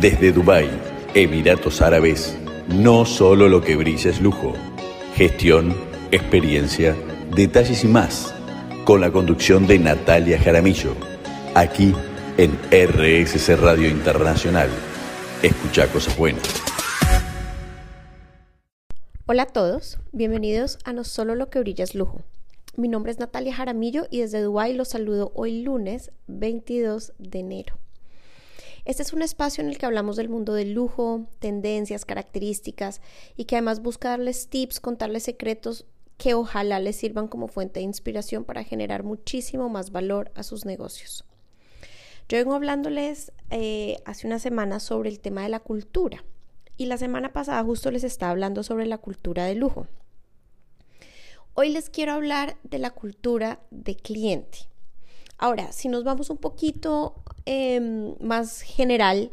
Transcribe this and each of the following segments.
Desde Dubái, Emiratos Árabes, no solo lo que brilla es lujo. Gestión, experiencia, detalles y más. Con la conducción de Natalia Jaramillo. Aquí en RSC Radio Internacional. Escucha cosas buenas. Hola a todos, bienvenidos a No Solo Lo que Brilla es Lujo. Mi nombre es Natalia Jaramillo y desde Dubái los saludo hoy lunes 22 de enero. Este es un espacio en el que hablamos del mundo del lujo, tendencias, características y que además busca darles tips, contarles secretos que ojalá les sirvan como fuente de inspiración para generar muchísimo más valor a sus negocios. Yo vengo hablándoles eh, hace una semana sobre el tema de la cultura y la semana pasada justo les estaba hablando sobre la cultura de lujo. Hoy les quiero hablar de la cultura de cliente. Ahora, si nos vamos un poquito em, más general,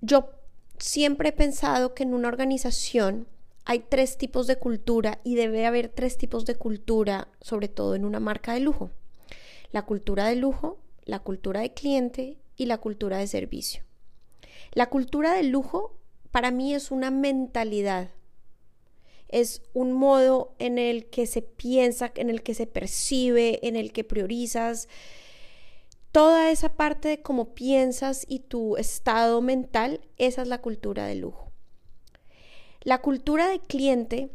yo siempre he pensado que en una organización hay tres tipos de cultura y debe haber tres tipos de cultura, sobre todo en una marca de lujo. La cultura de lujo, la cultura de cliente y la cultura de servicio. La cultura de lujo para mí es una mentalidad, es un modo en el que se piensa, en el que se percibe, en el que priorizas. Toda esa parte de cómo piensas y tu estado mental, esa es la cultura de lujo. La cultura de cliente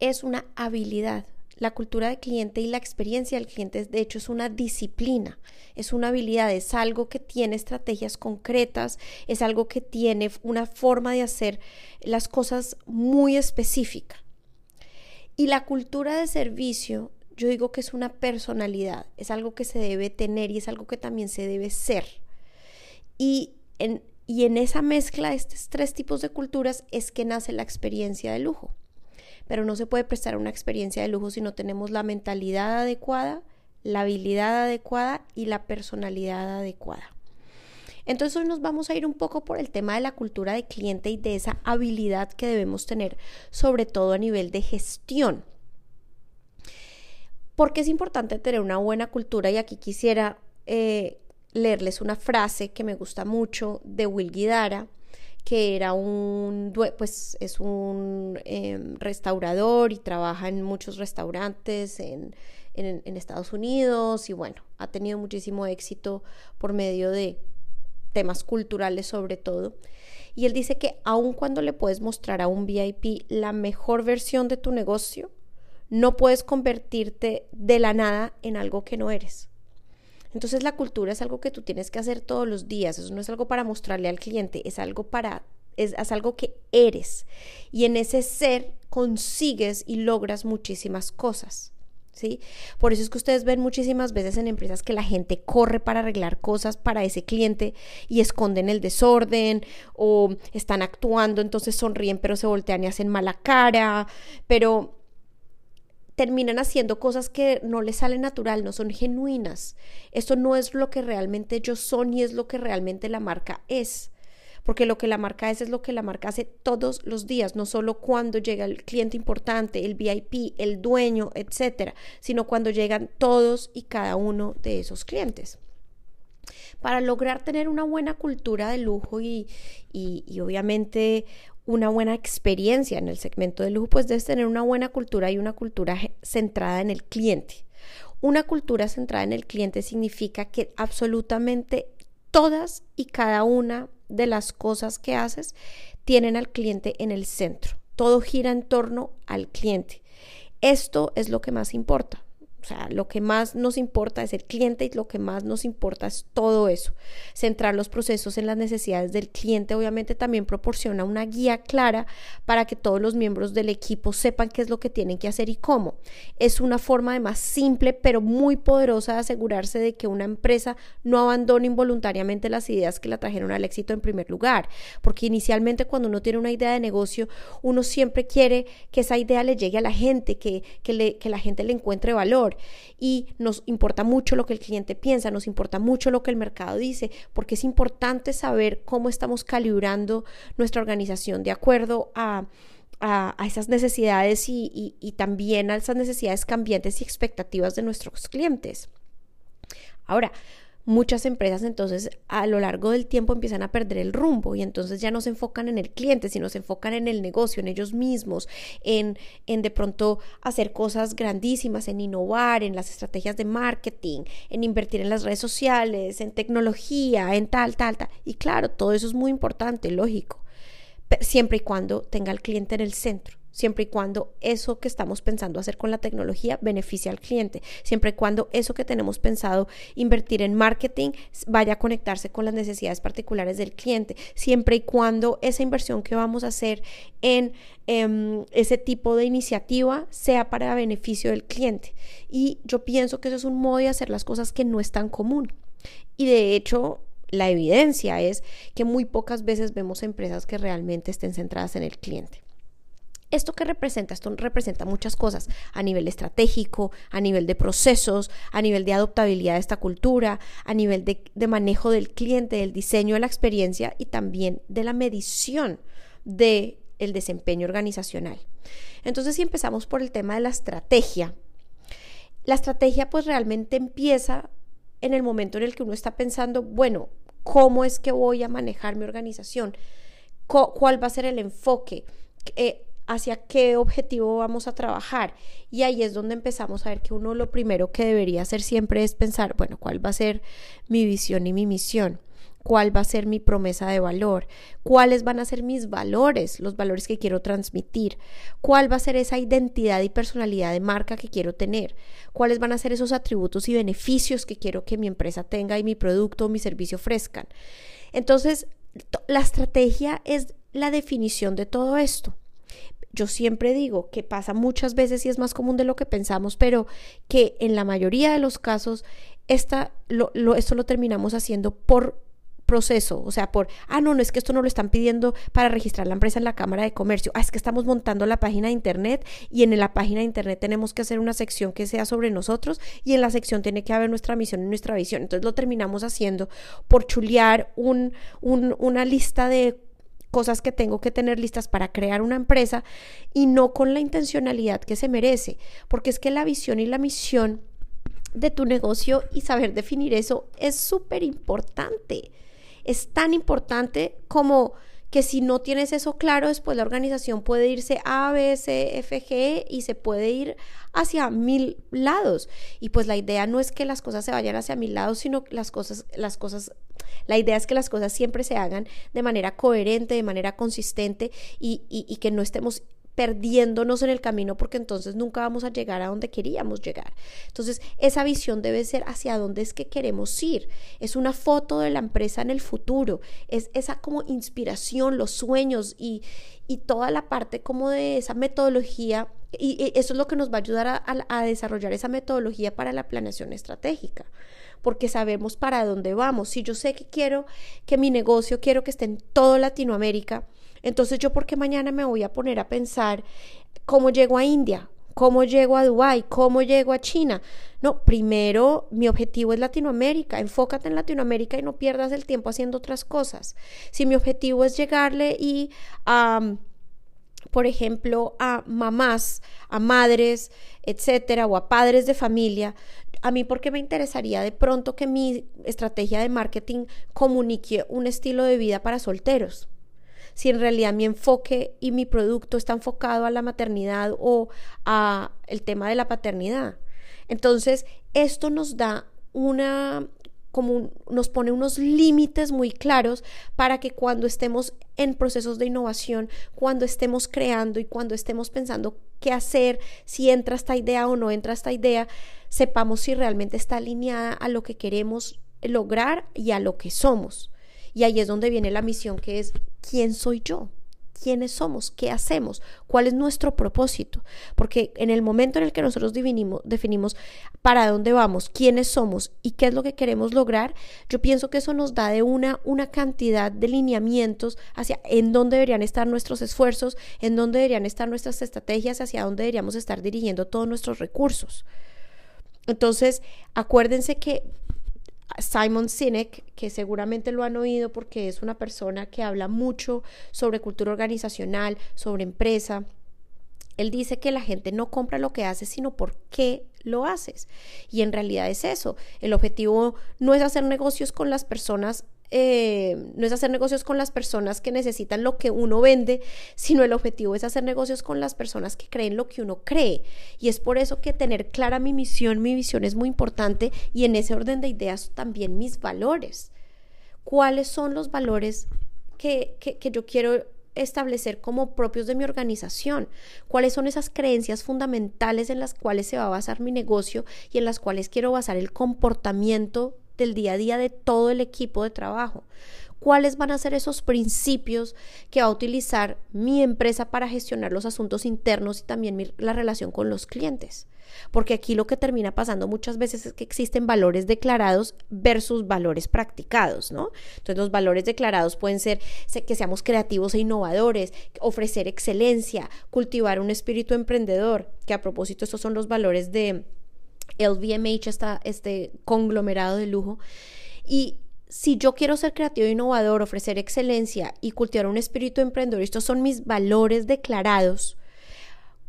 es una habilidad. La cultura de cliente y la experiencia del cliente, de hecho, es una disciplina, es una habilidad, es algo que tiene estrategias concretas, es algo que tiene una forma de hacer las cosas muy específica. Y la cultura de servicio, yo digo que es una personalidad, es algo que se debe tener y es algo que también se debe ser. Y en, y en esa mezcla de estos tres tipos de culturas es que nace la experiencia de lujo. Pero no se puede prestar una experiencia de lujo si no tenemos la mentalidad adecuada, la habilidad adecuada y la personalidad adecuada. Entonces hoy nos vamos a ir un poco por el tema de la cultura de cliente y de esa habilidad que debemos tener, sobre todo a nivel de gestión. Porque es importante tener una buena cultura y aquí quisiera eh, leerles una frase que me gusta mucho de Will Guidara, que era un, pues es un em, restaurador y trabaja en muchos restaurantes en, en, Estados Unidos y bueno, ha tenido muchísimo éxito por medio de temas culturales sobre todo. Y él dice que aun cuando le puedes mostrar a un VIP la mejor versión de tu negocio, no puedes convertirte de la nada en algo que no eres. Entonces la cultura es algo que tú tienes que hacer todos los días, eso no es algo para mostrarle al cliente, es algo para es, es, algo que eres y en ese ser consigues y logras muchísimas cosas. ¿Sí? Por eso es que ustedes ven muchísimas veces en empresas que la gente corre para arreglar cosas para ese cliente y esconden el desorden o están actuando, entonces sonríen pero se voltean y hacen mala cara, pero terminan haciendo cosas que no les salen natural, no son genuinas. Esto no es lo que realmente ellos son y es lo que realmente la marca es. Porque lo que la marca es es lo que la marca hace todos los días, no solo cuando llega el cliente importante, el VIP, el dueño, etcétera, sino cuando llegan todos y cada uno de esos clientes para lograr tener una buena cultura de lujo y, y, y, obviamente una buena experiencia en el segmento de lujo, pues debes tener una buena cultura y una cultura centrada en el cliente. Una cultura centrada en el cliente significa que absolutamente todas y cada una de las cosas que haces tienen al cliente en el centro. Todo gira en torno al cliente. Esto es lo que más importa. O sea, lo que más nos importa es el cliente y lo que más nos importa es todo eso. Centrar los procesos en las necesidades del cliente obviamente también proporciona una guía clara para que todos los miembros del equipo sepan qué es lo que tienen que hacer y cómo. Es una forma de más simple pero muy poderosa de asegurarse de que una empresa no abandone involuntariamente las ideas que la trajeron al éxito en primer lugar. Porque inicialmente cuando uno tiene una idea de negocio, uno siempre quiere que esa idea le llegue a la gente, que, que la gente le encuentre valor y nos importa mucho lo que el cliente piensa, nos importa mucho lo que el mercado dice, porque es importante saber cómo estamos calibrando nuestra organización de acuerdo a, esas necesidades y, y también a esas necesidades cambiantes y expectativas de nuestros clientes. Ahora, muchas empresas entonces a lo largo del tiempo empiezan a perder el rumbo y entonces ya no se enfocan en el cliente, sino se enfocan en el negocio, en ellos mismos, en, en de pronto hacer cosas grandísimas, en innovar, en las estrategias de marketing, en invertir en las redes sociales, en tecnología, en tal, tal, tal. Y claro, todo eso es muy importante, lógico, siempre y cuando tenga al cliente en el centro siempre y cuando eso que estamos pensando hacer con la tecnología beneficie al cliente, siempre y cuando eso que tenemos pensado invertir en marketing vaya a conectarse con las necesidades particulares del cliente, siempre y cuando esa inversión que vamos a hacer en em, ese tipo de iniciativa sea para beneficio del cliente. Y yo pienso que eso es un modo de hacer las cosas que no es tan común. Y de hecho, la evidencia es que muy pocas veces vemos empresas que realmente estén centradas en el cliente. ¿Esto que representa? Esto representa muchas cosas a nivel estratégico, a nivel de procesos, a nivel de adoptabilidad de esta cultura, a nivel de, manejo del cliente, del diseño de la experiencia y también de la medición del el desempeño organizacional. Entonces, si empezamos por el tema de la estrategia, la estrategia pues realmente empieza en el momento en el que uno está pensando, bueno, ¿cómo es que voy a manejar mi organización? ¿Cuál va a ser el enfoque? Eh, hacia qué objetivo vamos a trabajar. Y ahí es donde empezamos a ver que uno lo primero que debería hacer siempre es pensar, bueno, ¿cuál va a ser mi visión y mi misión? ¿Cuál va a ser mi promesa de valor? ¿Cuáles van a ser mis valores, los valores que quiero transmitir? ¿Cuál va a ser esa identidad y personalidad de marca que quiero tener? ¿Cuáles van a ser esos atributos y beneficios que quiero que mi empresa tenga y mi producto o mi servicio ofrezcan? Entonces, la estrategia es la definición de todo esto yo siempre digo que pasa muchas veces y es más común de lo que pensamos, pero que en la mayoría de los casos esta, lo, esto lo terminamos haciendo por proceso, o sea, por, ah, no, no es que esto no lo están pidiendo para registrar la empresa en la Cámara de Comercio, ah, es que estamos montando la página de Internet y en la página de Internet tenemos que hacer una sección que sea sobre nosotros y en la sección tiene que haber nuestra misión y nuestra visión. Entonces lo terminamos haciendo por chulear un, una lista de cosas que tengo que tener listas para crear una empresa y no con la intencionalidad que se merece, porque es que la visión y la misión de tu negocio y saber definir eso es súper importante. Es tan importante como que si no tienes eso claro, después la organización puede irse A, B, C, F, G y se puede ir hacia mil lados. Y pues la idea no es que las cosas se vayan hacia mil lados, sino que las cosas, las cosas, la idea es que las cosas siempre se hagan de manera coherente, de manera consistente y, y que no estemos perdiéndonos en el camino porque entonces nunca vamos a llegar a donde queríamos llegar. Entonces, esa visión debe ser hacia dónde es que queremos ir. Es una foto de la empresa en el futuro, es esa como inspiración, los sueños y, y toda la parte como de esa metodología y, eso es lo que nos va a ayudar a, desarrollar esa metodología para la planeación estratégica porque sabemos para dónde vamos. Si yo sé que quiero que mi negocio, quiero que esté en toda Latinoamérica, entonces yo porque mañana me voy a poner a pensar cómo llego a India, cómo llego a Dubái, cómo llego a China. No, primero mi objetivo es Latinoamérica, enfócate en Latinoamérica y no pierdas el tiempo haciendo otras cosas. Si mi objetivo es llegarle y a por ejemplo, a mamás, a madres, etcétera, o a padres de familia, a mí porque me interesaría de pronto que mi estrategia de marketing comunique un estilo de vida para solteros si en realidad mi enfoque y mi producto está enfocado a la maternidad o a el tema de la paternidad. Entonces, esto nos da una como nos pone unos límites muy claros para que cuando estemos en procesos de innovación, cuando estemos creando y cuando estemos pensando qué hacer, si entra esta idea o no entra esta idea, sepamos si realmente está alineada a lo que queremos lograr y a lo que somos. Y ahí es donde viene la misión que es, ¿quién soy yo? quiénes somos, qué hacemos, cuál es nuestro propósito. Porque en el momento en el que nosotros definimos, definimos, para dónde vamos, quiénes somos y qué es lo que queremos lograr, yo pienso que eso nos da de una, una cantidad de lineamientos hacia en dónde deberían estar nuestros esfuerzos, en dónde deberían estar nuestras estrategias, hacia dónde deberíamos estar dirigiendo todos nuestros recursos. Entonces, acuérdense que Simon Sinek, que seguramente lo han oído porque es una persona que habla mucho sobre cultura organizacional, sobre empresa. Él dice que la gente no compra lo que haces, sino por qué lo haces. Y en realidad es eso. El objetivo no es hacer negocios con las personas eh, no es hacer negocios con las personas que necesitan lo que uno vende, sino el objetivo es hacer negocios con las personas que creen lo que uno cree. Y es por eso que tener clara mi misión, mi visión es muy importante y en ese orden de ideas también mis valores. ¿Cuáles son los valores que, que, que yo quiero establecer como propios de mi organización, cuáles son esas creencias fundamentales en las cuales se va a basar mi negocio y en las cuáles quiero basar el comportamiento del día a día de todo el equipo de trabajo. ¿Cuáles van a ser esos principios que va a utilizar mi empresa para gestionar los asuntos internos y también la relación con los clientes? Porque aquí lo que termina pasando muchas veces es que existen valores declarados versus valores practicados, ¿no? Entonces los valores declarados pueden ser que seamos creativos e innovadores, ofrecer excelencia, cultivar un espíritu emprendedor, que a propósito estos son los valores de LVMH, esta, este conglomerado de lujo. Y si yo quiero ser creativo e innovador, ofrecer excelencia y cultivar un espíritu emprendedor, estos son mis valores declarados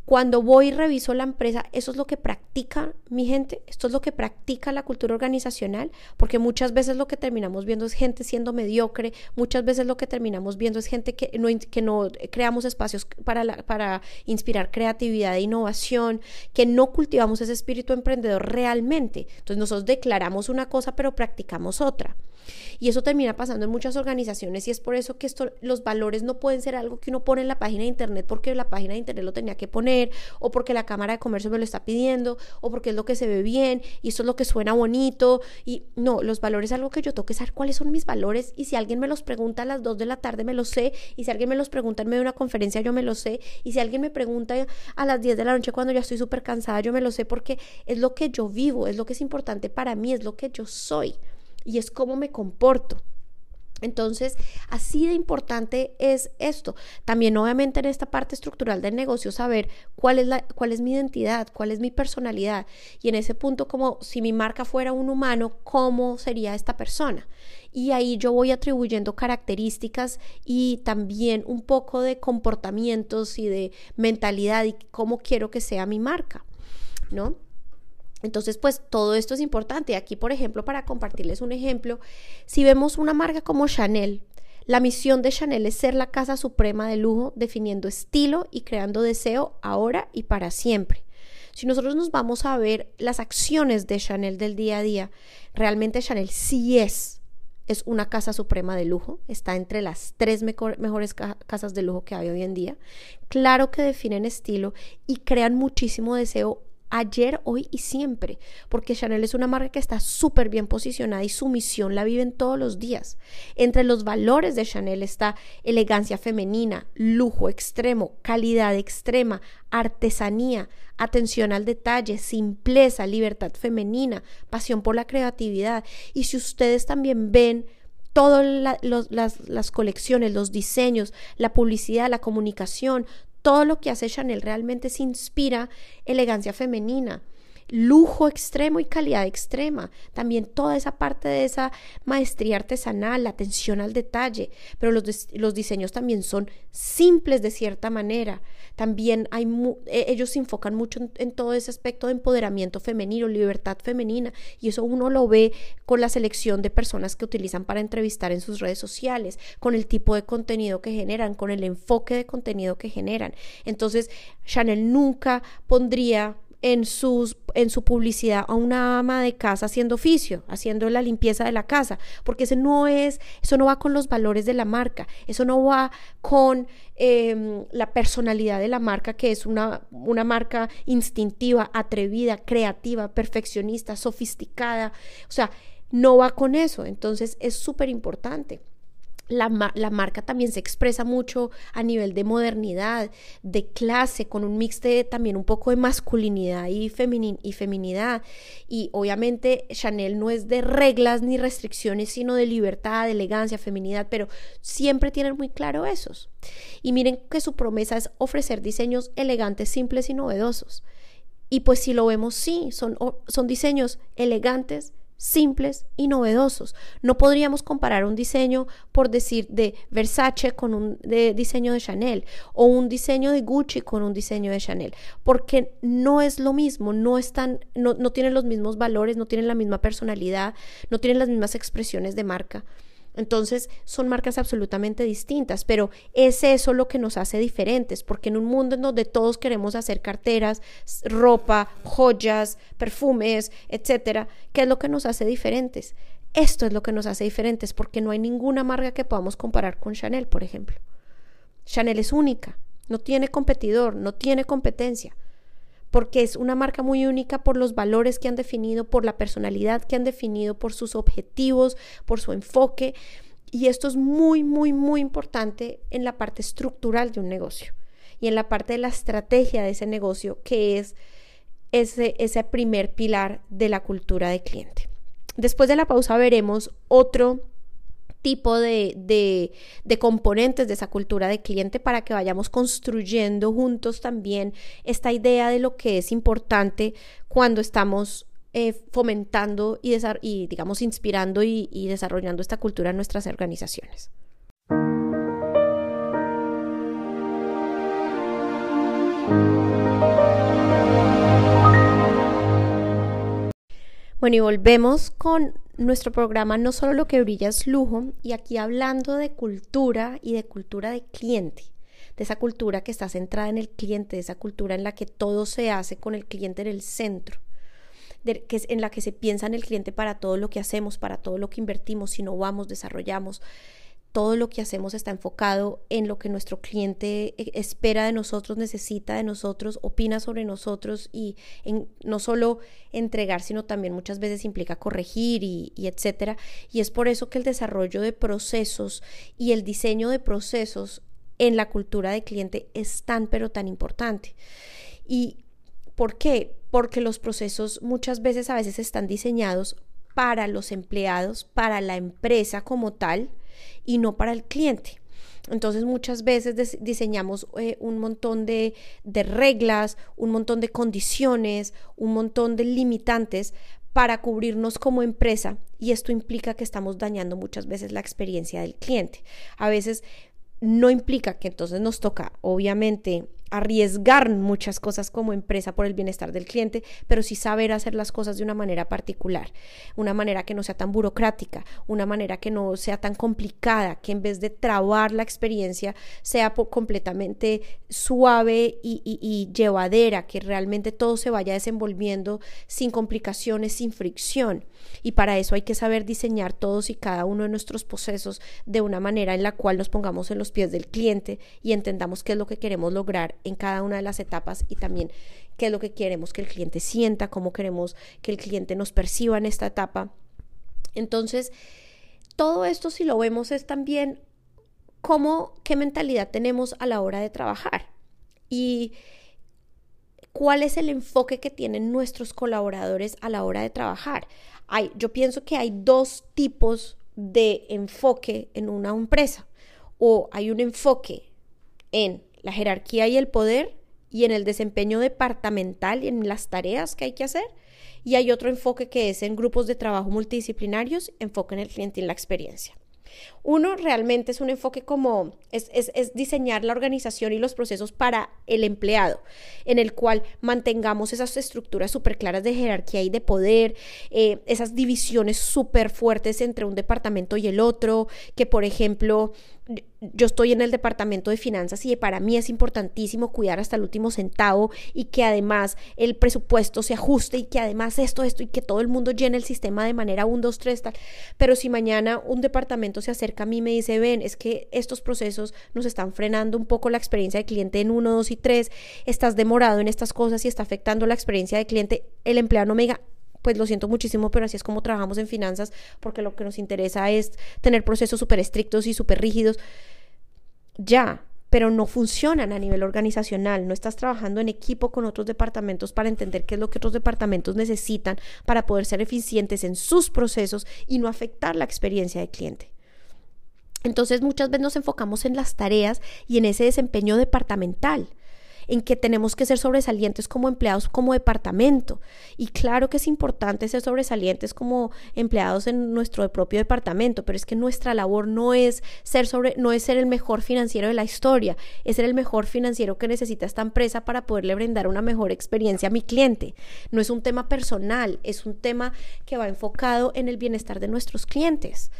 cuando voy y reviso la empresa, eso es lo que practica mi gente, esto es lo que practica la cultura organizacional, porque muchas veces lo que terminamos viendo es gente siendo mediocre, muchas veces lo que terminamos viendo es gente que no, creamos espacios para, para inspirar creatividad e innovación, que no cultivamos ese espíritu emprendedor realmente. Entonces nosotros declaramos una cosa, pero practicamos otra. Y eso termina pasando en muchas organizaciones y es por eso que esto, los valores no pueden ser algo que uno pone en la página de internet porque la página de internet lo tenía que poner o porque la Cámara de Comercio me lo está pidiendo o porque es lo que se ve bien y esto es lo que suena bonito. Y no, los valores es algo que yo tengo que saber cuáles son mis valores y si alguien me los pregunta a las 2 de la tarde me lo sé. Y si alguien me los pregunta en medio de una conferencia yo me lo sé. Y si alguien me pregunta a las 10 de la noche cuando ya estoy súper cansada yo me lo sé porque es lo que yo vivo, es lo que es importante para mí, es lo que yo soy y es cómo me comporto. Entonces, así de importante es esto. También, obviamente, en esta parte estructural del negocio, saber cuál es, la, cuál es mi identidad, cuál es mi personalidad. Y en ese punto, como si mi marca fuera un humano, ¿cómo sería esta persona? Y ahí yo voy atribuyendo características y también un poco de comportamientos y de mentalidad y cómo quiero que sea mi marca, ¿no? Entonces, pues todo esto es importante. Aquí, por ejemplo, para compartirles un ejemplo, si vemos una marca como Chanel, la misión de Chanel es ser la casa suprema de lujo, definiendo estilo y creando deseo ahora y para siempre. Si nosotros nos vamos a ver las acciones de Chanel del día a día, realmente Chanel sí es, es una casa suprema de lujo, está entre las tres mejores casas de lujo que hay hoy en día. Claro que definen estilo y crean muchísimo deseo ayer, hoy y siempre, porque Chanel es una marca que está súper bien posicionada y su misión la viven todos los días. Entre los valores de Chanel está elegancia femenina, lujo extremo, calidad extrema, artesanía, atención al detalle, simpleza, libertad femenina, pasión por la creatividad. Y si ustedes también ven todas las, las colecciones, los diseños, la publicidad, la comunicación, todo lo que hace Chanel realmente se inspira elegancia femenina lujo extremo y calidad extrema. También toda esa parte de esa maestría artesanal, la atención al detalle, pero los, los diseños también son simples de cierta manera. También hay e, ellos se enfocan mucho en, todo ese aspecto de empoderamiento femenino, libertad femenina, y eso uno lo ve con la selección de personas que utilizan para entrevistar en sus redes sociales, con el tipo de contenido que generan, con el enfoque de contenido que generan. Entonces, Chanel nunca pondría en, sus, en su publicidad a una ama de casa haciendo oficio, haciendo la limpieza de la casa, porque eso no es, eso no va con los valores de la marca, eso no va con em, la personalidad de la marca, que es una, una marca instintiva, atrevida, creativa, perfeccionista, sofisticada, o sea, no va con eso, entonces es súper importante. La, marca también se expresa mucho a nivel de modernidad, de clase, con un mix de también un poco de masculinidad y, y feminidad. Y obviamente Chanel no es de reglas ni restricciones, sino de libertad, de elegancia, feminidad, pero siempre tienen muy claro esos. Y miren que su promesa es ofrecer diseños elegantes, simples y novedosos. Y pues si lo vemos, sí, son, son diseños elegantes, simples y novedosos. No podríamos comparar un diseño, por decir, de Versace con un diseño de Chanel o un diseño de Gucci con un diseño de Chanel, porque no es lo mismo, no están, no, no tienen los mismos valores, no tienen la misma personalidad, no tienen las mismas expresiones de marca. Entonces son marcas absolutamente distintas, pero es eso lo que nos hace diferentes, porque en un mundo en donde todos queremos hacer carteras, ropa, joyas, perfumes, etcétera, ¿qué es lo que nos hace diferentes? Esto es lo que nos hace diferentes, porque no hay ninguna marca que podamos comparar con Chanel, por ejemplo. Chanel es única, no tiene competidor, no tiene competencia porque es una marca muy única por los valores que han definido, por la personalidad que han definido, por sus objetivos, por su enfoque. Y esto es muy, muy, muy importante en la parte estructural de un negocio y en la parte de la estrategia de ese negocio, que es ese, ese primer pilar de la cultura de cliente. Después de la pausa veremos otro tipo de, componentes de esa cultura de cliente para que vayamos construyendo juntos también esta idea de lo que es importante cuando estamos eh, fomentando y, y, digamos, inspirando y desarrollando esta cultura en nuestras organizaciones. Bueno, y volvemos con nuestro programa No solo lo que brilla es lujo, y aquí hablando de cultura y de cultura de cliente, de esa cultura que está centrada en el cliente, de esa cultura en la que todo se hace con el cliente en el centro, de, que es en la que se piensa en el cliente para todo lo que hacemos, para todo lo que invertimos, innovamos, desarrollamos, todo lo que hacemos está enfocado en lo que nuestro cliente eh, espera de nosotros, necesita de nosotros, opina sobre nosotros y en, no solo entregar, sino también muchas veces implica corregir y, y etcétera. Y es por eso que el desarrollo de procesos y el diseño de procesos en la cultura de cliente es tan pero tan importante. ¿Y por qué? Porque los procesos muchas veces a veces están diseñados para los empleados, para la empresa como tal, y no para el cliente. Entonces muchas veces diseñamos eh, un montón de, de reglas, un montón de condiciones, un montón de limitantes para cubrirnos como empresa y esto implica que estamos dañando muchas veces la experiencia del cliente. A veces no implica que entonces nos toca, obviamente, arriesgar muchas cosas como empresa por el bienestar del cliente, pero sí saber hacer las cosas de una manera particular, una manera que no sea tan burocrática, una manera que no sea tan complicada, que en vez de trabar la experiencia sea completamente suave y, y llevadera, que realmente todo se vaya desenvolviendo sin complicaciones, sin fricción. Y para eso hay que saber diseñar todos y cada uno de nuestros procesos de una manera en la cual nos pongamos en los pies del cliente y entendamos qué es lo que queremos lograr en cada una de las etapas y también qué es lo que queremos que el cliente sienta, cómo queremos que el cliente nos perciba en esta etapa. Entonces, todo esto si lo vemos es también cómo, qué mentalidad tenemos a la hora de trabajar y cuál es el enfoque que tienen nuestros colaboradores a la hora de trabajar. Hay, yo pienso que hay dos tipos de enfoque en una empresa. O hay un enfoque en la jerarquía y el poder y en el desempeño departamental y en las tareas que hay que hacer. Y hay otro enfoque que es en grupos de trabajo multidisciplinarios, enfoque en el cliente y en la experiencia. Uno realmente es un enfoque como es, diseñar la organización y los procesos para el empleado, en el cual mantengamos esas estructuras súper claras de jerarquía y de poder, eh, esas divisiones súper fuertes entre un departamento y el otro, que por ejemplo yo estoy en el departamento de finanzas y para mí es importantísimo cuidar hasta el último centavo y que además el presupuesto se ajuste y que además esto, esto y que todo el mundo llene el sistema de manera 1, 2, 3, tal. Pero si mañana un departamento se acerca a mí y me dice, ven, es que estos procesos nos están frenando un poco la experiencia de cliente en 1, 2 y 3, estás demorado en estas cosas y está afectando la experiencia de cliente, el empleado no me diga, pues lo siento muchísimo, pero así es como trabajamos en finanzas, porque lo que nos interesa es tener procesos súper estrictos y súper rígidos. Ya, pero no funcionan a nivel organizacional. No estás trabajando en equipo con otros departamentos para entender qué es lo que otros departamentos necesitan para poder ser eficientes en sus procesos y no afectar la experiencia del cliente. Entonces muchas veces nos enfocamos en las tareas y en ese desempeño departamental en que tenemos que ser sobresalientes como empleados, como departamento. Y claro que es importante ser sobresalientes como empleados en nuestro propio departamento, pero es que nuestra labor no es ser sobre, no es ser el mejor financiero de la historia, es ser el mejor financiero que necesita esta empresa para poderle brindar una mejor experiencia a mi cliente. No es un tema personal, es un tema que va enfocado en el bienestar de nuestros clientes.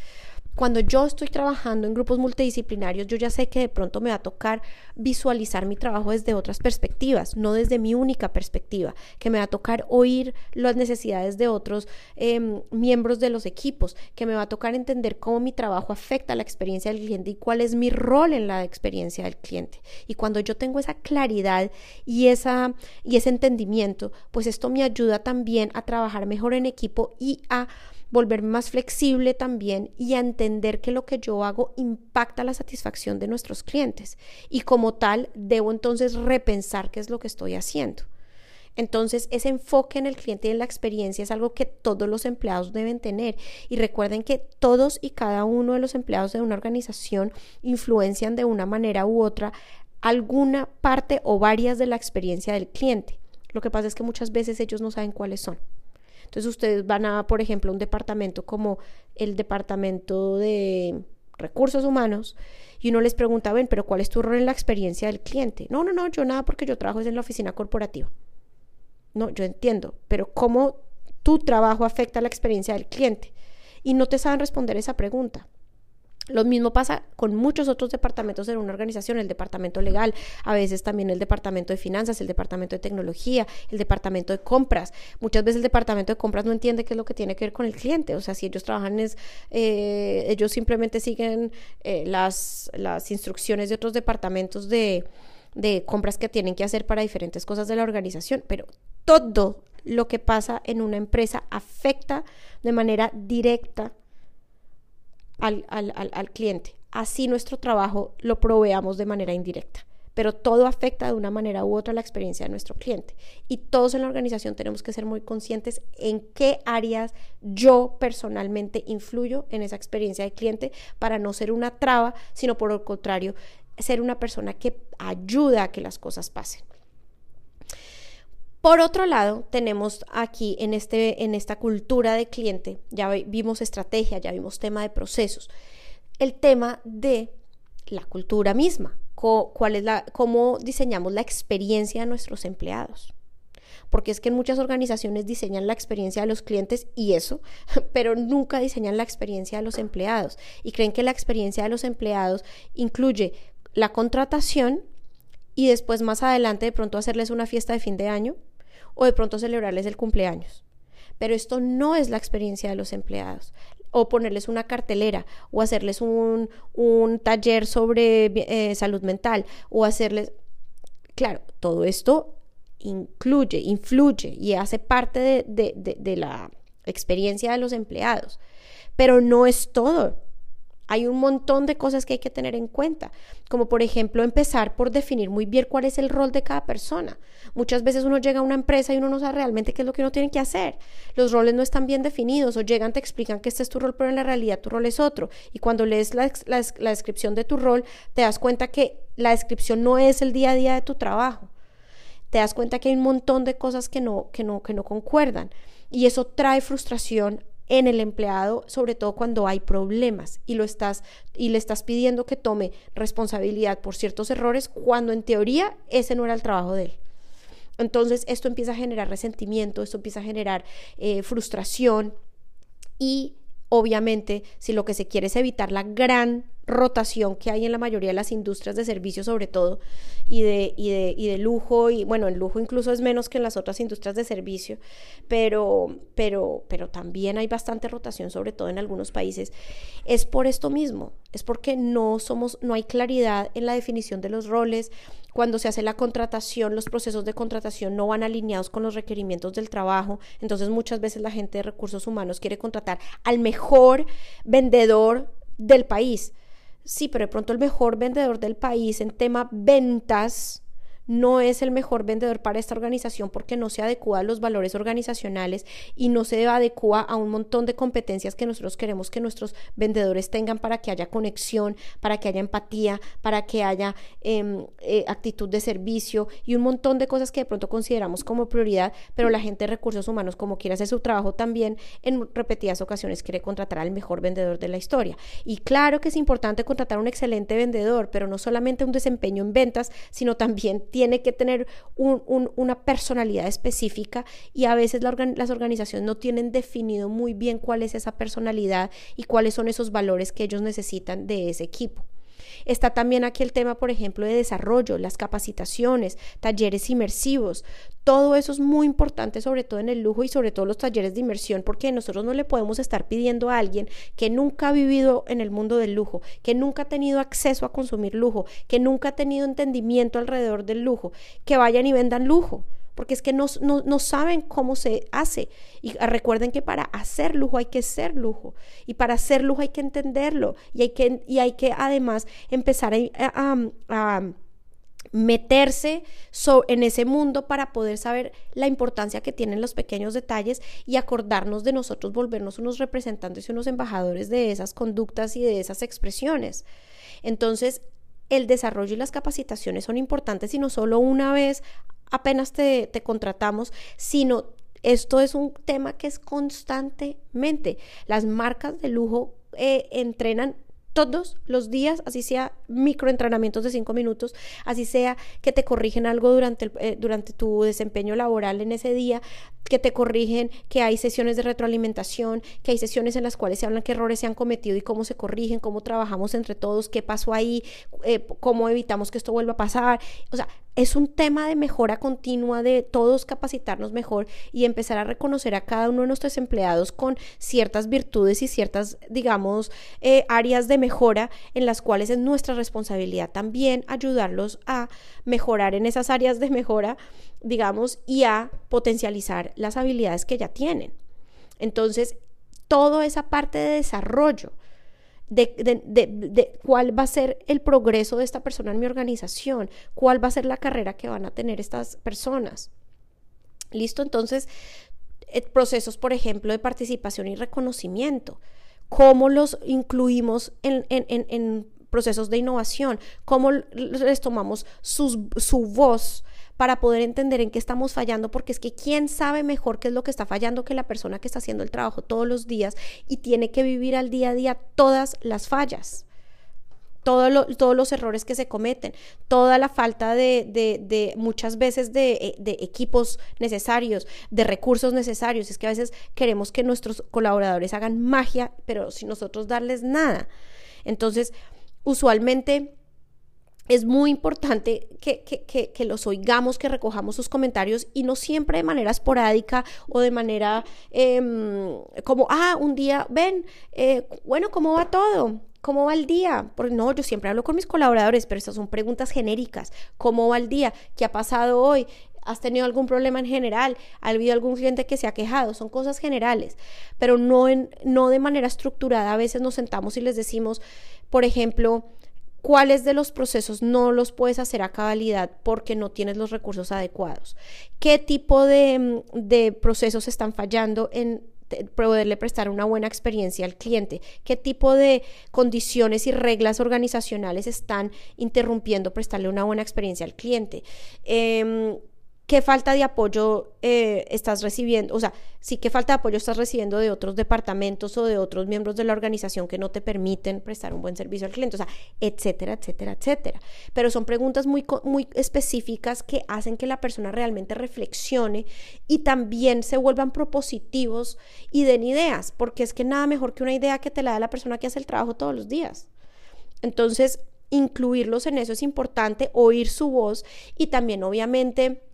Cuando yo estoy trabajando en grupos multidisciplinarios, yo ya sé que de pronto me va a tocar visualizar mi trabajo desde otras perspectivas, no desde mi única perspectiva, que me va a tocar oír las necesidades de otros em, miembros de los equipos, que me va a tocar entender cómo mi trabajo afecta la experiencia del cliente y cuál es mi rol en la experiencia del cliente. Y cuando yo tengo esa claridad y, esa, y ese entendimiento, pues esto me ayuda también a trabajar mejor en equipo y a volverme más flexible también y a entender que lo que yo hago impacta la satisfacción de nuestros clientes y como tal debo entonces repensar qué es lo que estoy haciendo. Entonces, ese enfoque en el cliente y en la experiencia es algo que todos los empleados deben tener. Y recuerden que todos y cada uno de los empleados de una organización influencian de una manera u otra alguna parte o varias de la experiencia del cliente. Lo que pasa es que muchas veces ellos no saben cuáles son. Entonces ustedes van a, por ejemplo, un departamento como el departamento de recursos humanos y uno les pregunta, ven, pero ¿cuál es tu rol en la experiencia del cliente? No, no, no, yo nada porque yo trabajo en la oficina corporativa. No, yo entiendo, pero ¿cómo tu trabajo afecta la experiencia del cliente? Y no te saben responder esa pregunta. Lo mismo pasa con muchos otros departamentos en una organización, el departamento legal, a veces también el departamento de finanzas, el departamento de tecnología, el departamento de compras. Muchas veces el departamento de compras no entiende qué es lo que tiene que ver con el cliente. O sea, si ellos trabajan es, eh, ellos simplemente siguen eh, las, las instrucciones de otros departamentos de, de compras que tienen que hacer para diferentes cosas de la organización. Pero todo lo que pasa en una empresa afecta de manera directa al, al, cliente. Así nuestro trabajo lo proveamos de manera indirecta pero todo afecta de una manera u otra la experiencia de nuestro cliente. Y todos en la organización tenemos que ser muy conscientes en qué áreas yo personalmente influyo en esa experiencia de cliente para no ser una traba, sino por el contrario, ser una persona que ayuda a que las cosas pasen. Por otro lado, tenemos aquí en, este, en esta cultura de cliente, ya vimos estrategia, ya vimos tema de procesos, el tema de la cultura misma, cómo diseñamos la experiencia de nuestros empleados. Porque es que en muchas organizaciones diseñan la experiencia de los clientes y eso, pero nunca diseñan la experiencia de los empleados. Y creen que la experiencia de los empleados incluye la contratación y después más adelante de pronto hacerles una fiesta de fin de año o de pronto celebrarles el cumpleaños. Pero esto no es la experiencia de los empleados. O ponerles una cartelera, o hacerles un, taller sobre eh, salud mental, o hacerles... Claro, todo esto incluye, influye y hace parte de la experiencia de los empleados. Pero no es todo. Hay un montón de cosas que hay que tener en cuenta, como por ejemplo empezar por definir muy bien cuál es el rol de cada persona. Muchas veces uno llega a una empresa y uno no sabe realmente qué es lo que uno tiene que hacer. Los roles no están bien definidos o llegan, te explican que este es tu rol, pero en la realidad tu rol es otro. Y cuando lees la, descripción de tu rol, te das cuenta que la descripción no es el día a día de tu trabajo. Te das cuenta que hay un montón de cosas que no, que no, que no concuerdan. Y eso trae frustración en el empleado, sobre todo cuando hay problemas y lo estás y le estás pidiendo que tome responsabilidad por ciertos errores cuando en teoría ese no era el trabajo de él. Entonces esto empieza a generar resentimiento, esto empieza a generar eh, frustración y obviamente si lo que se quiere es evitar la gran rotación que hay en la mayoría de las industrias de servicios sobre todo y de, y de, y de lujo y bueno, el lujo incluso es menos que en las otras industrias de servicio, pero, pero, pero también hay bastante rotación sobre todo en algunos países. Es por esto mismo, es porque no somos, no hay claridad en la definición de los roles, cuando se hace la contratación, los procesos de contratación no van alineados con los requerimientos del trabajo. Entonces muchas veces la gente de recursos humanos quiere contratar al mejor vendedor del país sí, pero de pronto el mejor vendedor del país en tema ventas no es el mejor vendedor para esta organización porque no se adecua a los valores organizacionales y no se adecua a un montón de competencias que nosotros queremos que nuestros vendedores tengan para que haya conexión, para que haya empatía, para que haya em, eh, actitud de servicio y un montón de cosas que de pronto consideramos como prioridad, pero la gente de recursos humanos, como quiere hacer su trabajo también, en repetidas ocasiones quiere contratar al mejor vendedor de la historia. Y claro que es importante contratar un excelente vendedor, pero no solamente un desempeño en ventas, sino también tiene que tener una personalidad específica y a veces las organizaciones no tienen definido muy bien cuál es esa personalidad y cuáles son esos valores que ellos necesitan de ese equipo. Está también aquí el tema, por ejemplo, de desarrollo, las capacitaciones, talleres inmersivos. Todo eso es muy importante, sobre todo en el lujo y sobre todo los talleres de inmersión, porque nosotros no le podemos estar pidiendo a alguien que nunca ha vivido en el mundo del lujo, que nunca ha tenido acceso a consumir lujo, que nunca ha tenido entendimiento alrededor del lujo, que vayan y vendan lujo porque es que no, saben cómo se hace. Y recuerden que para hacer lujo hay que ser lujo. Y para hacer lujo hay que entenderlo. Y hay que, y hay que además empezar a, meterse en ese mundo para poder saber la importancia que tienen los pequeños detalles y acordarnos de nosotros volvernos unos representantes y unos embajadores de esas conductas y de esas expresiones. Entonces, el desarrollo y las capacitaciones son importantes y no solo una vez apenas te, contratamos, sino esto es un tema que es constantemente. Las marcas de lujo eh, entrenan todos los días, así sea microentrenamientos de cinco minutos, así sea que te corrigen algo durante, eh, durante tu desempeño laboral en ese día, que te corrigen, que hay sesiones de retroalimentación, que hay sesiones en las cuales se hablan qué errores se han cometido y cómo se corrigen, cómo trabajamos entre todos, qué pasó ahí, eh, cómo evitamos que esto vuelva a pasar. O sea, es un tema de mejora continua, de todos capacitarnos mejor y empezar a reconocer a cada uno de nuestros empleados con ciertas virtudes y ciertas, digamos, eh, áreas de mejora en las cuales es nuestra responsabilidad también ayudarlos a mejorar en esas áreas de mejora, digamos, y a potencializar las habilidades que ya tienen. Entonces, toda esa parte de desarrollo, de, cuál va a ser el progreso de esta persona en mi organización, cuál va a ser la carrera que van a tener estas personas. ¿Listo? Entonces, eh, procesos, por ejemplo, de participación y reconocimiento. ¿Cómo los incluimos en, en procesos de innovación? ¿Cómo les tomamos su voz? Para poder entender en qué estamos fallando, porque es que quién sabe mejor qué es lo que está fallando que la persona que está haciendo el trabajo todos los días y tiene que vivir al día a día todas las fallas. todos los errores que se cometen, toda la falta de, muchas veces de, de, equipos necesarios, de recursos necesarios. Es que a veces queremos que nuestros colaboradores hagan magia, pero sin nosotros darles nada. Entonces, usualmente es muy importante que, que, los oigamos, que recojamos sus comentarios y no siempre de manera esporádica o de manera em, como, ah, un día, ven, eh, bueno, ¿cómo va todo? ¿Cómo va el día? Porque no, yo siempre hablo con mis colaboradores, pero estas son preguntas genéricas. ¿Cómo va el día? ¿Qué ha pasado hoy? ¿Has tenido algún problema en general? ¿Ha habido algún cliente que se ha quejado? Son cosas generales, pero no, en, no de manera estructurada. A veces nos sentamos y les decimos, por ejemplo, cuáles de los procesos no los puedes hacer a cabalidad porque no tienes los recursos adecuados, qué tipo de, mm, procesos están fallando en poderle prestar una buena experiencia al cliente, qué tipo de condiciones y reglas organizacionales están interrumpiendo prestarle una buena experiencia al cliente. Em, qué falta de apoyo eh, estás recibiendo, o sea, sí qué falta de apoyo estás recibiendo de otros departamentos o de otros miembros de la organización que no te permiten prestar un buen servicio al cliente, o sea, etcétera, etcétera, etcétera. Pero son preguntas muy, muy específicas que hacen que la persona realmente reflexione y también se vuelvan propositivos y den ideas, porque es que nada mejor que una idea que te la da la persona que hace el trabajo todos los días. Entonces, incluirlos en eso es importante, oír su voz y también obviamente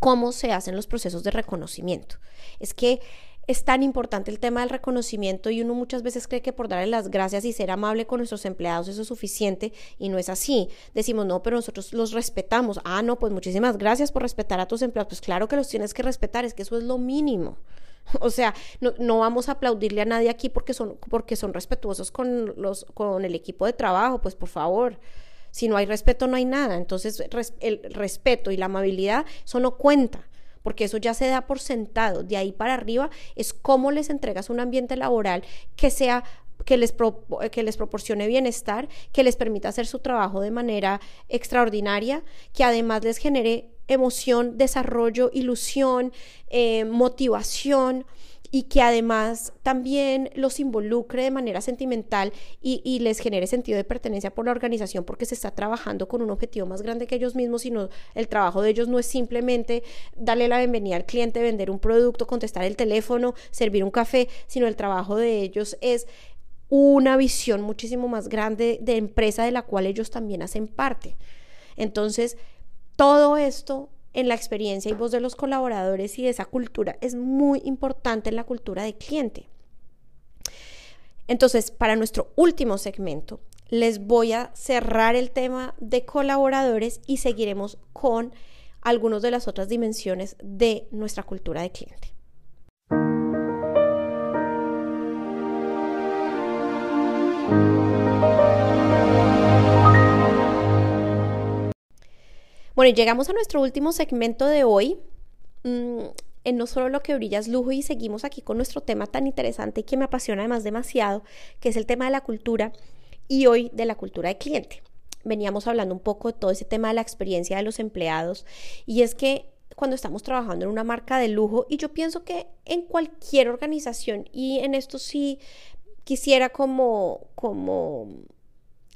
cómo se hacen los procesos de reconocimiento. Es que es tan importante el tema del reconocimiento y uno muchas veces cree que por darle las gracias y ser amable con nuestros empleados eso es suficiente y no es así. Decimos, no, pero nosotros los respetamos. Ah, no, pues muchísimas gracias por respetar a tus empleados. Pues claro que los tienes que respetar, es que eso es lo mínimo. O sea, no, no, vamos a aplaudirle a nadie aquí porque son, porque son respetuosos con, los, con el equipo de trabajo, pues por favor. Si no hay respeto, no hay nada. Entonces, el respeto y la amabilidad, eso no cuenta porque eso ya se da por sentado. De ahí para arriba es cómo les entregas un ambiente laboral que sea que les, que les proporcione bienestar, que les permita hacer su trabajo de manera extraordinaria, que además les genere emoción, desarrollo, ilusión, eh, motivación y que además también los involucre de manera sentimental y, les genere sentido de pertenencia por la organización porque se está trabajando con un objetivo más grande que ellos mismos, sino el trabajo de ellos no es simplemente darle la bienvenida al cliente, vender un producto, contestar el teléfono, servir un café, sino el trabajo de ellos es una visión muchísimo más grande de empresa de la cual ellos también hacen parte. Entonces, todo esto en la experiencia y voz de los colaboradores y de esa cultura es muy importante en la cultura de cliente. Entonces, para nuestro último segmento, les voy a cerrar el tema de colaboradores y seguiremos con algunas de las otras dimensiones de nuestra cultura de cliente. Bueno, llegamos a nuestro último segmento de hoy. Mm, en no solo lo que brilla es lujo y seguimos aquí con nuestro tema tan interesante y que me apasiona además demasiado, que es el tema de la cultura y hoy de la cultura de cliente. Veníamos hablando un poco de todo ese tema de la experiencia de los empleados y es que cuando estamos trabajando en una marca de lujo y yo pienso que en cualquier organización y en esto sí quisiera como como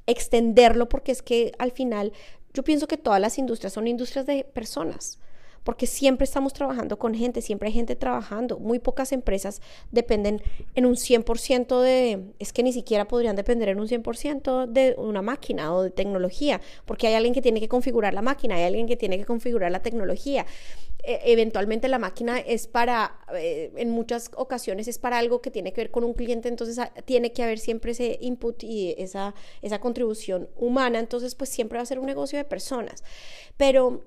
extenderlo porque es que al final yo pienso que todas las industrias son industrias de personas, porque siempre estamos trabajando con gente, siempre hay gente trabajando. Muy pocas empresas dependen en un 100% de, es que ni siquiera podrían depender en un 100% de una máquina o de tecnología, porque hay alguien que tiene que configurar la máquina, hay alguien que tiene que configurar la tecnología. E, eventualmente la máquina es para, eh, en muchas ocasiones es para algo que tiene que ver con un cliente, entonces ah, tiene que haber siempre ese input y esa, esa contribución humana, entonces pues siempre va a ser un negocio de personas. Pero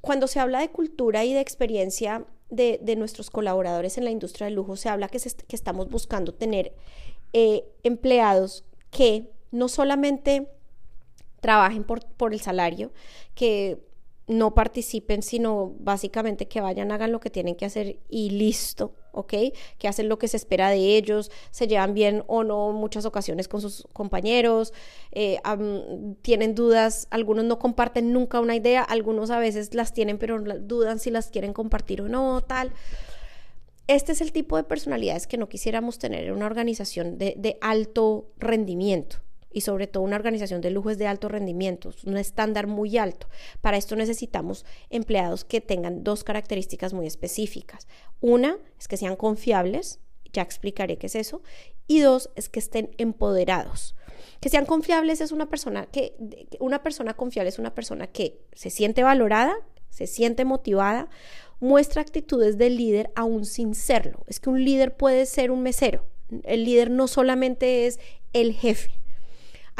cuando se habla de cultura y de experiencia de, nuestros colaboradores en la industria del lujo, se habla que, que estamos buscando tener eh, empleados que no solamente trabajen por, por el salario, que no participen, sino básicamente que vayan, hagan lo que tienen que hacer y listo, ¿ok? Que hacen lo que se espera de ellos, se llevan bien o no muchas ocasiones con sus compañeros, eh, tienen dudas, algunos no comparten nunca una idea, algunos a veces las tienen pero dudan si las quieren compartir o no, tal. Este es el tipo de personalidades que no quisiéramos tener en una organización de alto rendimiento y sobre todo una organización de lujo es de alto rendimiento, un estándar muy alto. Para esto necesitamos empleados que tengan dos características muy específicas. Una es que sean confiables, ya explicaré qué es eso, y dos es que estén empoderados. Que sean confiables es una persona que una persona confiable es una persona que se siente valorada, se siente motivada, muestra actitudes de líder aún sin serlo. Es que un líder puede ser un mesero. El líder no solamente es el jefe,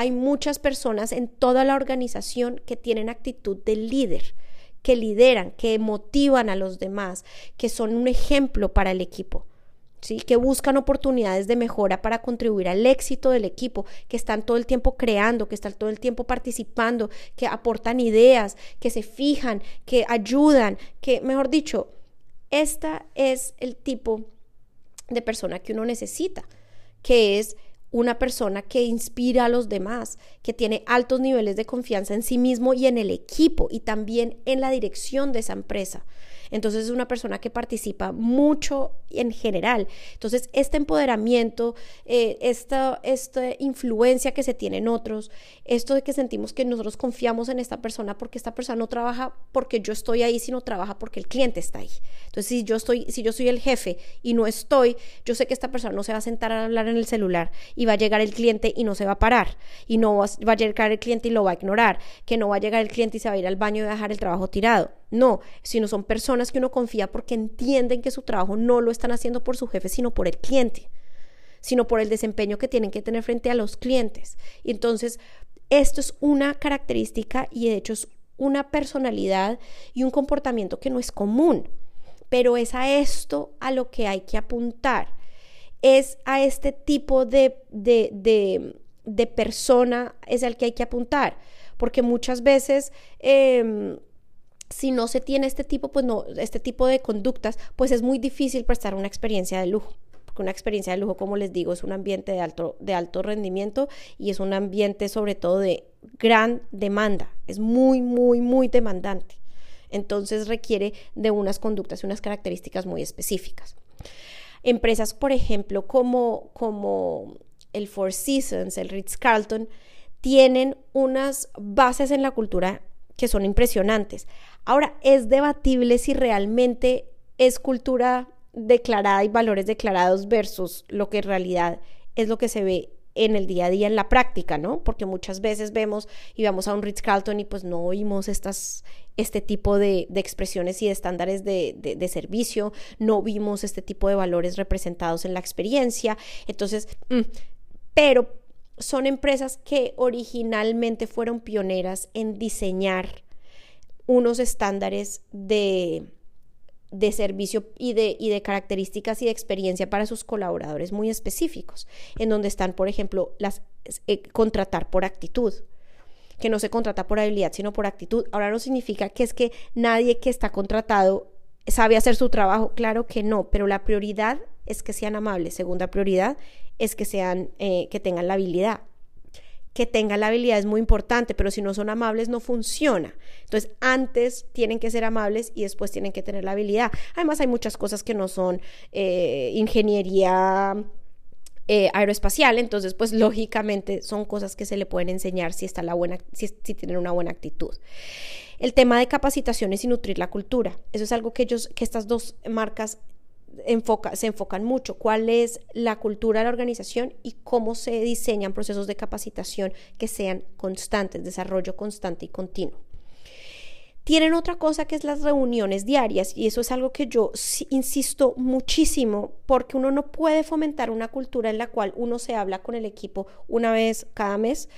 hay muchas personas en toda la organización que tienen actitud de líder, que lideran, que motivan a los demás, que son un ejemplo para el equipo. ¿Sí? que buscan oportunidades de mejora para contribuir al éxito del equipo, que están todo el tiempo creando, que están todo el tiempo participando, que aportan ideas, que se fijan, que ayudan, que, mejor dicho, esta es el tipo de persona que uno necesita, que es una persona que inspira a los demás, que tiene altos niveles de confianza en sí mismo y en el equipo y también en la dirección de esa empresa. Entonces es una persona que participa mucho en general. Entonces este empoderamiento, eh, esta, esta influencia que se tiene en otros, esto de que sentimos que nosotros confiamos en esta persona porque esta persona no trabaja porque yo estoy ahí, sino trabaja porque el cliente está ahí. Entonces si yo estoy, si yo soy el jefe y no estoy, yo sé que esta persona no se va a sentar a hablar en el celular y va a llegar el cliente y no se va a parar y no va, va a llegar el cliente y lo va a ignorar, que no va a llegar el cliente y se va a ir al baño y a dejar el trabajo tirado. No, sino son personas que uno confía porque entienden que su trabajo no lo están haciendo por su jefe, sino por el cliente, sino por el desempeño que tienen que tener frente a los clientes. Y entonces, esto es una característica y de hecho es una personalidad y un comportamiento que no es común, pero es a esto a lo que hay que apuntar, es a este tipo de, de de persona es el que hay que apuntar, porque muchas veces... Em, si no se tiene este tipo, pues no, este tipo de conductas, pues es muy difícil prestar una experiencia de lujo. Porque una experiencia de lujo, como les digo, es un ambiente de alto, de alto rendimiento y es un ambiente sobre todo de gran demanda. Es muy, muy, muy demandante. Entonces requiere de unas conductas y unas características muy específicas. Empresas, por ejemplo, como, como el Four Seasons, el Ritz Carlton, tienen unas bases en la cultura que son impresionantes. Ahora, es debatible si realmente es cultura declarada y valores declarados versus lo que en realidad es lo que se ve en el día a día, en la práctica, ¿no? Porque muchas veces vemos y vamos a un Ritz Carlton y pues no oímos este tipo de, expresiones y de estándares de, servicio, no vimos este tipo de valores representados en la experiencia. Entonces, mm, pero son empresas que originalmente fueron pioneras en diseñar unos estándares de, de servicio y de, y de características y de experiencia para sus colaboradores muy específicos, en donde están, por ejemplo, las eh, contratar por actitud que no se contrata por habilidad, sino por actitud. Ahora no significa que es que nadie que está contratado sabe hacer su trabajo, claro que no, pero la prioridad es que sean amables. Segunda prioridad es que sean, eh, que tengan la habilidad que tengan la habilidad es muy importante, pero si no son amables no funciona. Entonces, antes tienen que ser amables y después tienen que tener la habilidad. Además, hay muchas cosas que no son eh, ingeniería eh, aeroespacial, entonces, pues lógicamente son cosas que se le pueden enseñar si, está la buena, si, si tienen una buena actitud. El tema de capacitaciones y nutrir la cultura. Eso es algo que ellos, que estas dos marcas se enfocan mucho, cuál es la cultura de la organización y cómo se diseñan procesos de capacitación que sean constantes, desarrollo constante y continuo. Tienen otra cosa que es las reuniones diarias y eso es algo que yo insisto muchísimo porque uno no puede fomentar una cultura en la cual uno se habla con el equipo una vez cada mes,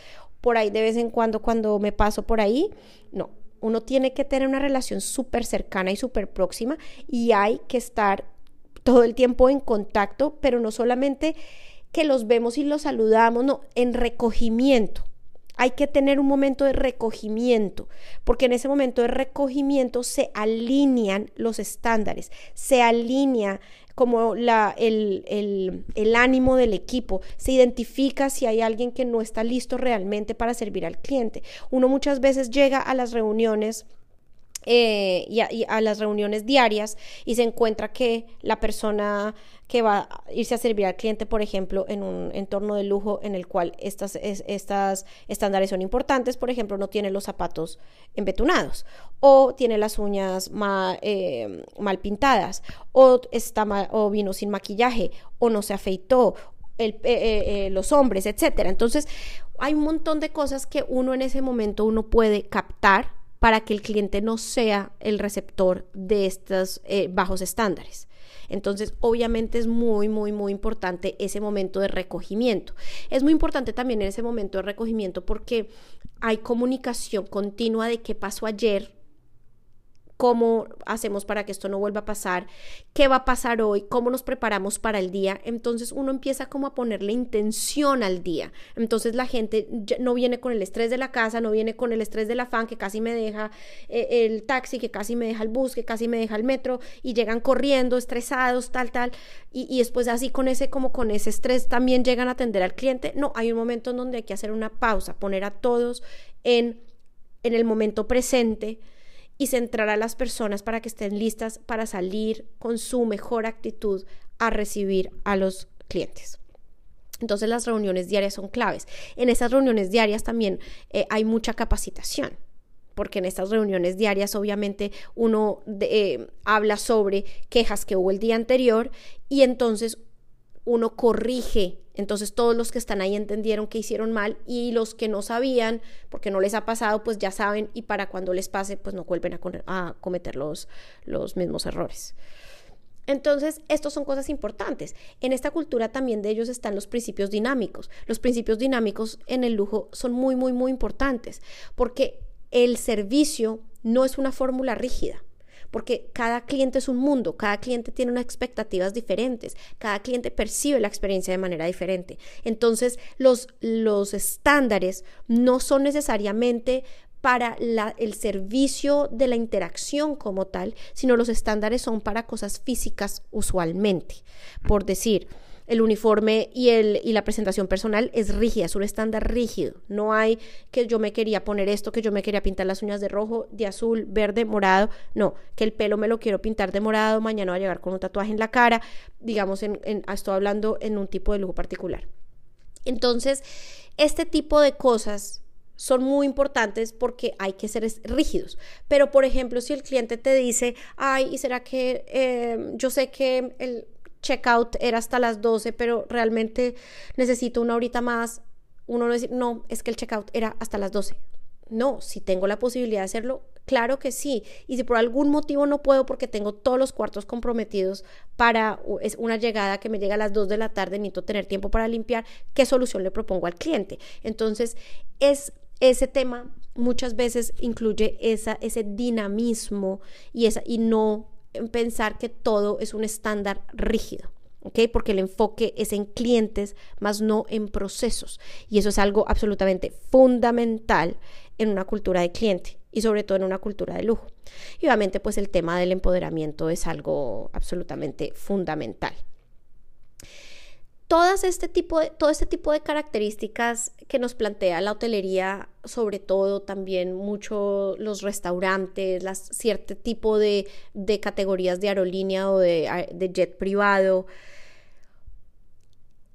por ahí de vez en cuando cuando me paso por ahí, no, uno tiene que tener una relación súper cercana y súper próxima y hay que estar todo el tiempo en contacto, pero no solamente que los vemos y los saludamos, no, en recogimiento. Hay que tener un momento de recogimiento, porque en ese momento de recogimiento se alinean los estándares, se alinea como la, el, el, el, ánimo del equipo, se identifica si hay alguien que no está listo realmente para servir al cliente. Uno muchas veces llega a las reuniones eh, y, a, las reuniones diarias y se encuentra que la persona que va a irse a servir al cliente, por ejemplo, en un entorno de lujo en el cual estas, estas estándares son importantes, por ejemplo, no tiene los zapatos embetunados o tiene las uñas eh, mal, pintadas o, está o vino sin maquillaje o no se afeitó eh, los hombres, etcétera. Entonces, hay un montón de cosas que uno en ese momento uno puede captar para que el cliente no sea el receptor de estos eh, bajos estándares. Entonces, obviamente es muy, muy, muy importante ese momento de recogimiento. Es muy importante también ese momento de recogimiento porque hay comunicación continua de qué pasó ayer, cómo hacemos para que esto no vuelva a pasar, qué va a pasar hoy, cómo nos preparamos para el día. Entonces uno empieza como a ponerle intención al día. Entonces la gente no viene con el estrés de la casa, no viene con el estrés del afán que casi me deja eh, el taxi, que casi me deja el bus, que casi me deja el metro y llegan corriendo, estresados, tal, tal. Y, y después así con ese, como con ese estrés también llegan a atender al cliente. No, hay un momento en donde hay que hacer una pausa, poner a todos en, en el momento presente y centrar a las personas para que estén listas para salir con su mejor actitud a recibir a los clientes. Entonces las reuniones diarias son claves. En esas reuniones diarias también eh, hay mucha capacitación porque en estas reuniones diarias obviamente uno eh, habla sobre quejas que hubo el día anterior y entonces uno corrige. Entonces todos los que están ahí entendieron que hicieron mal y los que no sabían, porque no les ha pasado, pues ya saben y para cuando les pase, pues no vuelven a, cometer los, mismos errores. Entonces, estos son cosas importantes. En esta cultura también de ellos están los principios dinámicos. Los principios dinámicos en el lujo son muy, muy, muy importantes porque el servicio no es una fórmula rígida porque cada cliente es un mundo, cada cliente tiene unas expectativas diferentes, cada cliente percibe la experiencia de manera diferente. Entonces, los, los estándares no son necesariamente para el servicio de la interacción como tal, sino los estándares son para cosas físicas usualmente. Por decir, el uniforme y, el, y la presentación personal es rígida, es un estándar rígido. No hay que yo me quería poner esto, que yo me quería pintar las uñas de rojo, de azul, verde, morado. No, que el pelo me lo quiero pintar de morado, mañana va a llegar con un tatuaje en la cara. Digamos, en, en, estoy hablando en un tipo de lujo particular. Entonces, este tipo de cosas son muy importantes porque hay que ser rígidos. Pero, por ejemplo, si el cliente te dice, ay, ¿y será que eh, yo sé que el checkout era hasta las 12, pero realmente necesito una horita más? Uno no dice, no, es que el checkout era hasta las 12. No, si tengo la posibilidad de hacerlo, claro que sí. Y si por algún motivo no puedo porque tengo todos los cuartos comprometidos para es una llegada que me llega a las 2 de la tarde, necesito tener tiempo para limpiar, ¿qué solución le propongo al cliente? Entonces, es ese tema muchas veces incluye ese dinamismo y, esa, y no pensar que todo es un estándar rígido. ¿ok? Porque el enfoque es en clientes, más no en procesos. Y eso es algo absolutamente fundamental en una cultura de cliente y sobre todo en una cultura de lujo. Y obviamente pues el tema del empoderamiento es algo absolutamente fundamental este tipo de, todo este tipo de características que nos plantea la hotelería, sobre todo también mucho los restaurantes, las, cierto tipo de, categorías de aerolínea o de, de jet privado,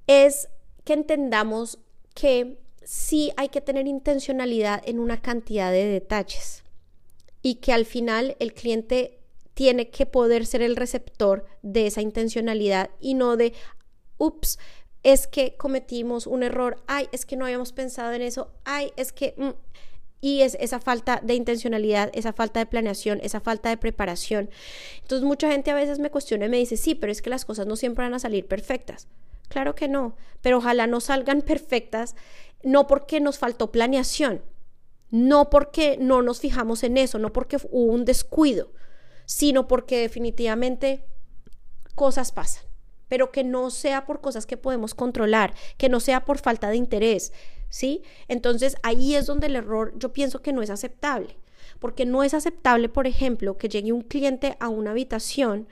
es que entendamos que sí hay que tener intencionalidad en una cantidad de detalles y que al final el cliente tiene que poder ser el receptor de esa intencionalidad y no de, ups, es que cometimos un error, ay, es que no habíamos pensado en eso, ay, es que... Mm", y es esa falta de intencionalidad, esa falta de planeación, esa falta de preparación. Entonces mucha gente a veces me cuestiona y me dice, sí, pero es que las cosas no siempre van a salir perfectas. Claro que no, pero ojalá no salgan perfectas, no porque nos faltó planeación, no porque no nos fijamos en eso, no porque hubo un descuido, sino porque definitivamente cosas pasan pero que no sea por cosas que podemos controlar, que no sea por falta de interés, ¿sí? Entonces ahí es donde el error yo pienso que no es aceptable, porque no es aceptable, por ejemplo, que llegue un cliente a una habitación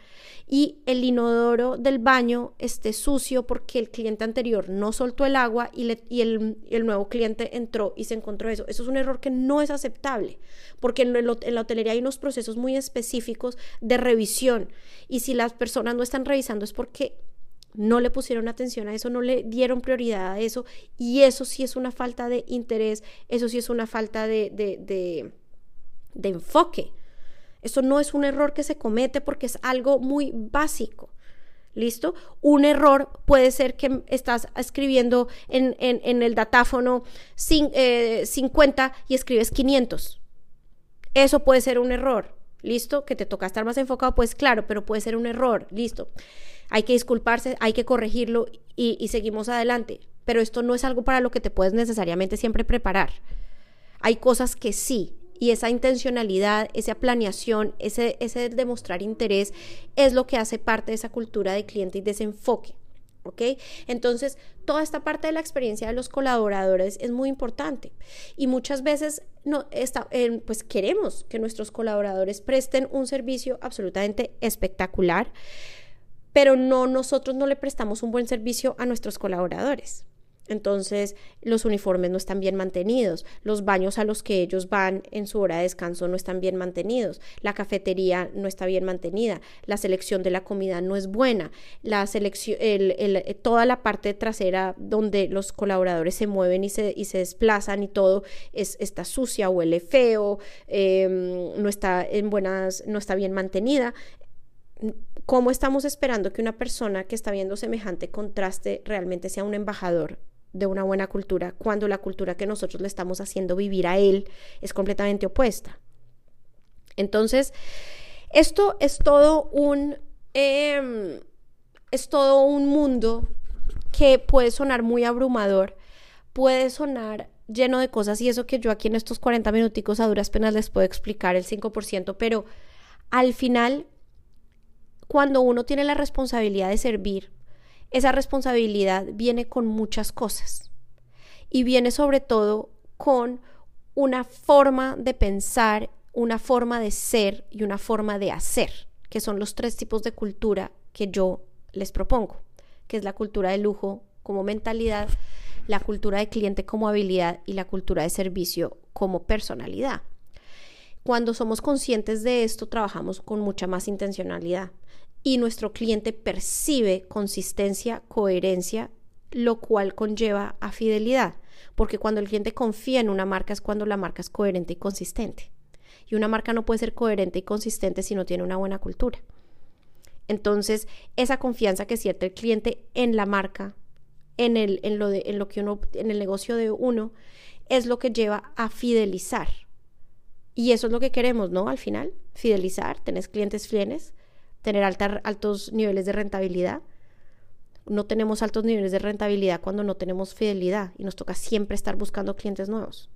y el inodoro del baño esté sucio porque el cliente anterior no soltó el agua y, el, nuevo cliente entró y se encontró eso. Eso es un error que no es aceptable, porque en, la hotelería hay unos procesos muy específicos de revisión y si las personas no están revisando es porque no le pusieron atención a eso, no le dieron prioridad a eso y eso sí es una falta de interés, eso sí es una falta de enfoque. Eso no es un error que se comete porque es algo muy básico. ¿Listo? Un error puede ser que estás escribiendo en, el datáfono 50 eh, y escribes 500. Eso puede ser un error. ¿Listo? Que te toca estar más enfocado, pues claro, pero puede ser un error. ¿Listo? Hay que disculparse, hay que corregirlo y, y seguimos adelante. Pero esto no es algo para lo que te puedes necesariamente siempre preparar. Hay cosas que sí, y esa intencionalidad, esa planeación, ese, ese demostrar interés es lo que hace parte de esa cultura de cliente y de ese enfoque. ¿Ok? Entonces, toda esta parte de la experiencia de los colaboradores es muy importante y muchas veces no, está, pues queremos que nuestros colaboradores presten un servicio absolutamente espectacular, pero no nosotros no le prestamos un buen servicio a nuestros colaboradores. Entonces, los uniformes no están bien mantenidos, los baños a los que ellos van en su hora de descanso no están bien mantenidos, la cafetería no está bien mantenida, la selección de la comida no es buena, la selección, el, toda la parte trasera donde los colaboradores se mueven y se, y se desplazan y todo es, está sucia, huele feo, em, no está en buenas, no está bien mantenida. ¿Cómo estamos esperando que una persona que está viendo semejante contraste realmente sea un embajador de una buena cultura cuando la cultura que nosotros le estamos haciendo vivir a él es completamente opuesta. Entonces, esto es todo un, em, es todo un mundo que puede sonar muy abrumador, puede sonar lleno de cosas y eso que yo aquí en estos 40 minuticos a duras penas les puedo explicar el 5%, pero Al final, cuando uno tiene la responsabilidad de servir, esa responsabilidad viene con muchas cosas y viene sobre todo con una forma de pensar, una forma de ser y una forma de hacer, que son los tres tipos de cultura que yo les propongo, que es la cultura de lujo como mentalidad, la cultura de cliente como habilidad y la cultura de servicio como personalidad. Cuando somos conscientes de esto, trabajamos con mucha más intencionalidad y nuestro cliente percibe consistencia, coherencia, lo cual conlleva a fidelidad, porque cuando el cliente confía en una marca es cuando la marca es coherente y consistente. Y una marca no puede ser coherente y consistente si no tiene una buena cultura. Entonces, esa confianza que siente el cliente en la marca, en, el, en, lo, de, en lo que uno, en el negocio de uno, es lo que lleva a fidelizar. Y eso es lo que queremos, ¿no? Al final, fidelizar, tener clientes fieles, tener altos niveles de rentabilidad. No tenemos altos niveles de rentabilidad cuando no tenemos fidelidad y nos toca siempre estar buscando clientes nuevos.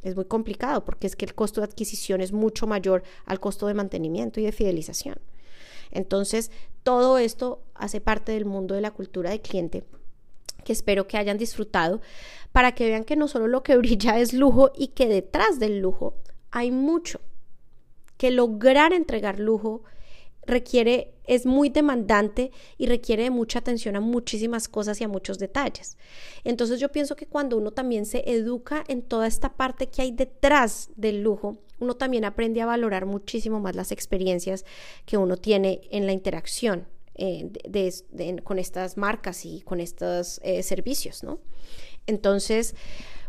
Es muy complicado porque es que el costo de adquisición es mucho mayor al costo de mantenimiento y de fidelización. Entonces, todo esto hace parte del mundo de la cultura de cliente que espero que hayan disfrutado para que vean que no solo lo que brilla es lujo y que detrás del lujo hay mucho, que lograr entregar lujo requiere, es muy demandante y requiere de mucha atención a muchísimas cosas y a muchos detalles. Entonces yo pienso que cuando uno también se educa en toda esta parte que hay detrás del lujo, uno también aprende a valorar muchísimo más las experiencias que uno tiene en la interacción eh, con estas marcas y con estos eh, servicios, ¿no? Entonces,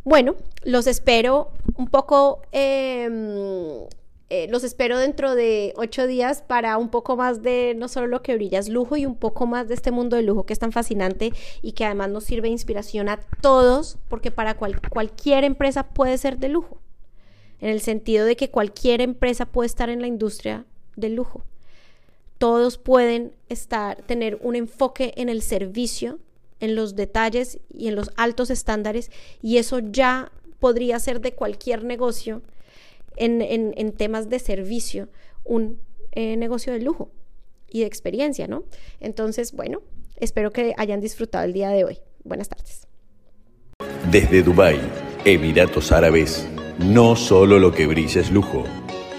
bueno, los espero un poco em, eh, los espero dentro de ocho días para un poco más de no solo lo que brilla es lujo y un poco más de este mundo de lujo que es tan fascinante y que además nos sirve de inspiración a todos, porque para cualquier empresa puede ser de lujo, en el sentido de que cualquier empresa puede estar en la industria del lujo. Todos pueden estar, tener un enfoque en el servicio, en los detalles y en los altos estándares, y eso ya podría ser de cualquier negocio en, temas de servicio un eh, negocio de lujo y de experiencia, ¿no? Entonces, bueno, espero que hayan disfrutado el día de hoy. Buenas tardes. Desde Dubái, Emiratos Árabes, no solo lo que brilla es lujo,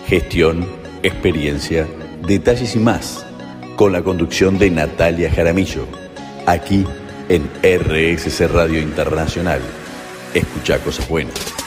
gestión, experiencia, detalles y más, con la conducción de Natalia Jaramillo, aquí en RSC Radio Internacional. Escucha cosas buenas.